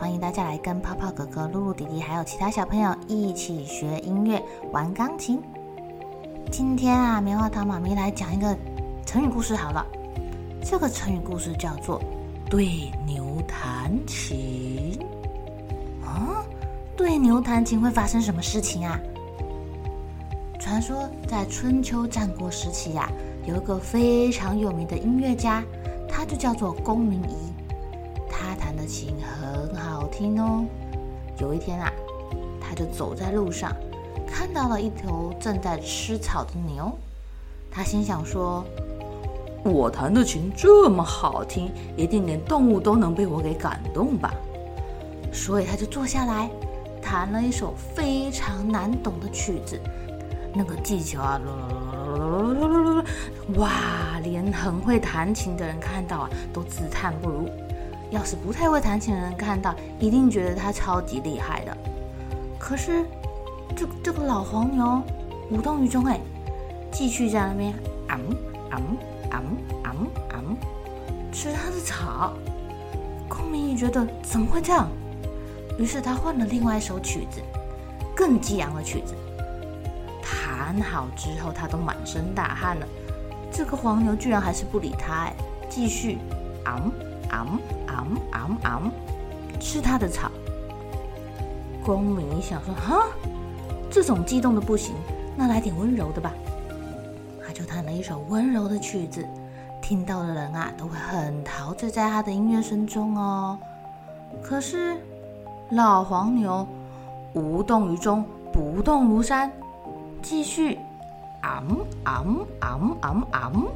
欢迎大家来跟泡泡哥哥、露露弟弟还有其他小朋友一起学音乐、玩钢琴。今天啊，棉花糖妈咪来讲一个成语故事好了。这个成语故事叫做“对牛弹琴”。啊，对牛弹琴会发生什么事情啊？传说在春秋战国时期呀、啊，有一个非常有名的音乐家，他就叫做公明仪。琴很好听哦。有一天啊，他就走在路上，看到了一头正在吃草的牛。他心想说：“我弹的琴这么好听，一定连动物都能被我给感动吧。”所以他就坐下来，弹了一首非常难懂的曲子。那个技巧啊，哇，连很会弹琴的人看到啊，都自叹不如。要是不太会弹琴的人看到，一定觉得他超级厉害的。可是，这这个老黄牛无动于衷，哎，继续在那边昂昂昂昂昂吃他的草。公明仪觉得怎么会这样？于是他换了另外一首曲子，更激昂的曲子。弹好之后，他都满身大汗了。这个黄牛居然还是不理他，哎，继续啊昂昂昂昂吃他的草。公明想说：“哈，这种激动的不行，那来点温柔的吧。”他就弹了一首温柔的曲子，听到的人啊都会很陶醉在他的音乐声中哦。可是老黄牛无动于衷，不动如山，继续昂昂昂昂昂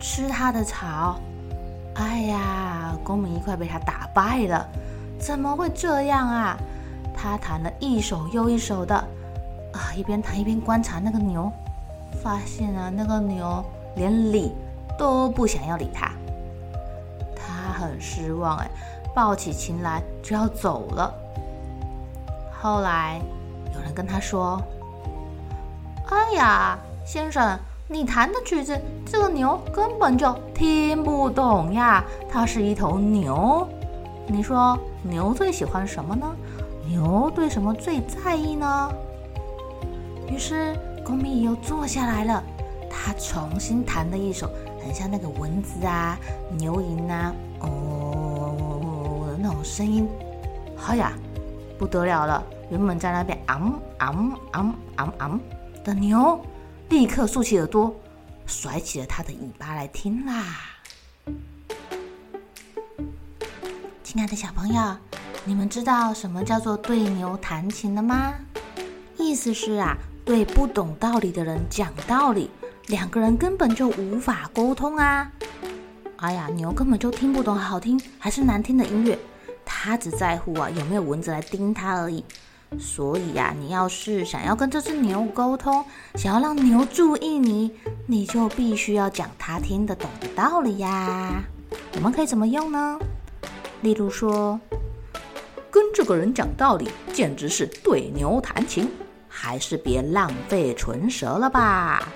吃他的草。哎呀，公明仪快被他打败了！怎么会这样啊？他弹了一首又一首的，啊，一边弹一边观察那个牛，发现啊，那个牛连理都不想要理他。他很失望，哎，抱起琴来就要走了。后来有人跟他说：“哎呀，先生。”你弹的曲子，这个牛根本就听不懂呀！它是一头牛，你说牛最喜欢什么呢？牛对什么最在意呢？于是公明又坐下来了，他重新弹了一首很像那个蚊子啊、牛吟啊、哦的那种声音。哎呀，不得了了！原本在那边昂昂昂昂昂的牛。立刻竖起耳朵，甩起了他的尾巴来听啦！亲爱的小朋友，你们知道什么叫做对牛弹琴了吗？意思是啊，对不懂道理的人讲道理，两个人根本就无法沟通啊！哎呀，牛根本就听不懂好听还是难听的音乐，他只在乎啊有没有蚊子来叮他而已。所以呀、啊，你要是想要跟这只牛沟通，想要让牛注意你，你就必须要讲它听得懂的道理呀。我们可以怎么用呢？例如说，跟这个人讲道理，简直是对牛弹琴，还是别浪费唇舌了吧。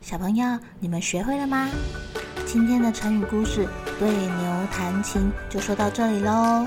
小朋友，你们学会了吗？今天的成语故事“对牛弹琴”就说到这里喽。